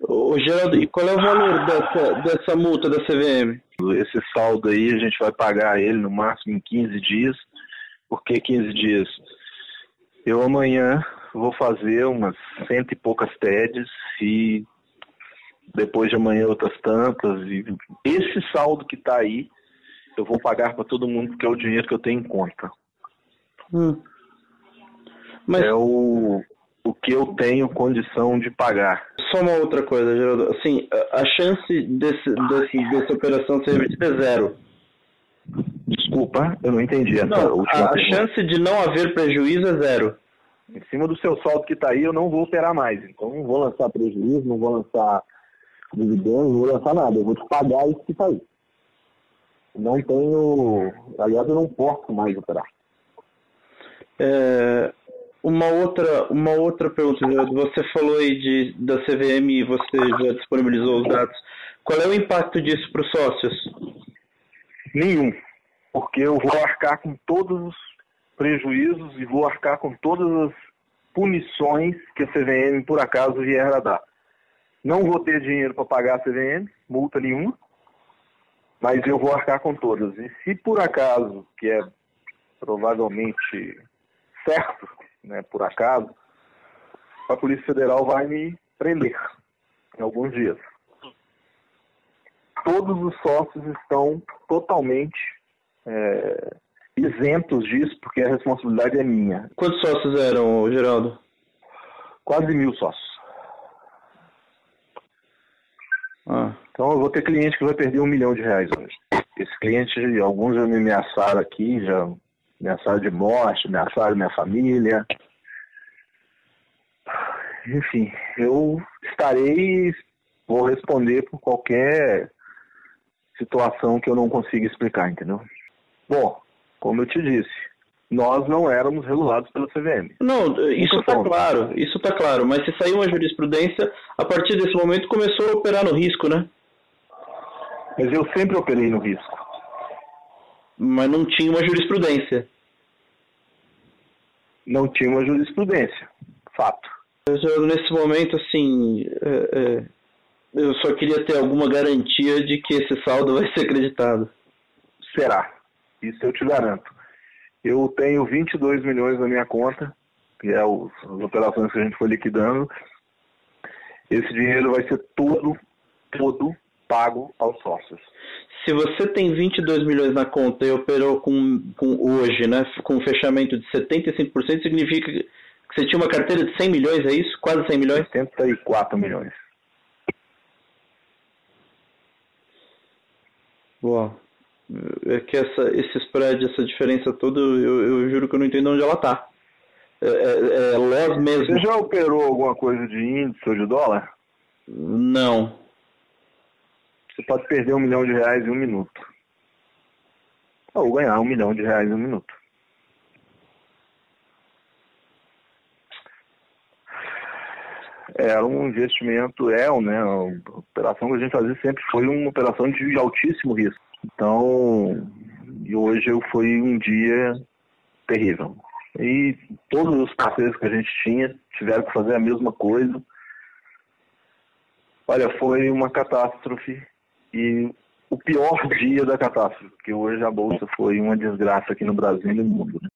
Ô, Geraldo, e qual é o valor dessa, dessa multa da CVM? Esse saldo aí a gente vai pagar ele no máximo em 15 dias. Por que 15 dias? Eu amanhã vou fazer umas cento e poucas TEDs e depois de amanhã outras tantas. E esse saldo que está aí, eu vou pagar para todo mundo porque é o dinheiro que eu tenho em conta. Hum. Mas... É o, o que eu tenho condição de pagar. Só uma outra coisa, Geraldo. Assim, a chance desse, desse, dessa operação ser revertida é zero. Desculpa, eu não entendi essa não, última A pergunta. chance de não haver prejuízo é zero. Em cima do seu saldo que está aí, eu não vou operar mais. Então, não vou lançar prejuízo, não vou lançar dividendos, não vou lançar nada. Eu vou te pagar isso que está aí. Não tenho. Aliás, eu não posso mais operar. É, uma outra, uma outra pergunta, você falou aí de, da CVM e você já disponibilizou os dados. Qual é o impacto disso para os sócios? Nenhum, porque eu vou arcar com todos os prejuízos e vou arcar com todas as punições que a CVM por acaso vier a dar. Não vou ter dinheiro para pagar a CVM, multa nenhuma, mas eu vou arcar com todas. E se por acaso, que é provavelmente certo, né, por acaso, a Polícia Federal vai me prender em alguns dias. Todos os sócios estão totalmente é, isentos disso, porque a responsabilidade é minha. Quantos sócios eram, Geraldo? Quase mil sócios. Ah. Então eu vou ter cliente que vai perder um milhão de reais hoje. Esse cliente, alguns já me ameaçaram aqui, já ameaçaram de morte, ameaçaram minha família. Enfim, eu estarei, vou responder por qualquer situação que eu não consiga explicar, entendeu? Bom, como eu te disse, nós não éramos regulados pela CVM. Não, isso está claro, isso está claro, mas se saiu uma jurisprudência, a partir desse momento começou a operar no risco, né? Mas eu sempre operei no risco. Mas não tinha uma jurisprudência. Não tinha uma jurisprudência, fato. Eu, nesse momento, assim, é, é, eu só queria ter alguma garantia de que esse saldo vai ser acreditado. Será, isso eu te garanto. Eu tenho 22 milhões na minha conta, que é os, as operações que a gente foi liquidando. Esse dinheiro vai ser todo, todo pago aos sócios. Se você tem 22 milhões na conta e operou com, com hoje, né, com um fechamento de 75%, significa que você tinha uma carteira de 100 milhões, é isso? Quase 100 milhões? 74 milhões. Boa. É que essa, esse spread, essa diferença toda, eu, eu juro que eu não entendo onde ela está. É, é, é loss mesmo. Você já operou alguma coisa de índice ou de dólar? Não. Você pode perder um milhão de reais em um minuto. Ou ganhar um milhão de reais em um minuto. Era um investimento, é, né? A operação que a gente fazia sempre foi uma operação de altíssimo risco. Então, e hoje foi um dia terrível. E todos os parceiros que a gente tinha tiveram que fazer a mesma coisa. Olha, foi uma catástrofe e o pior dia da catástrofe, porque hoje a bolsa foi uma desgraça aqui no Brasil e no mundo. Né?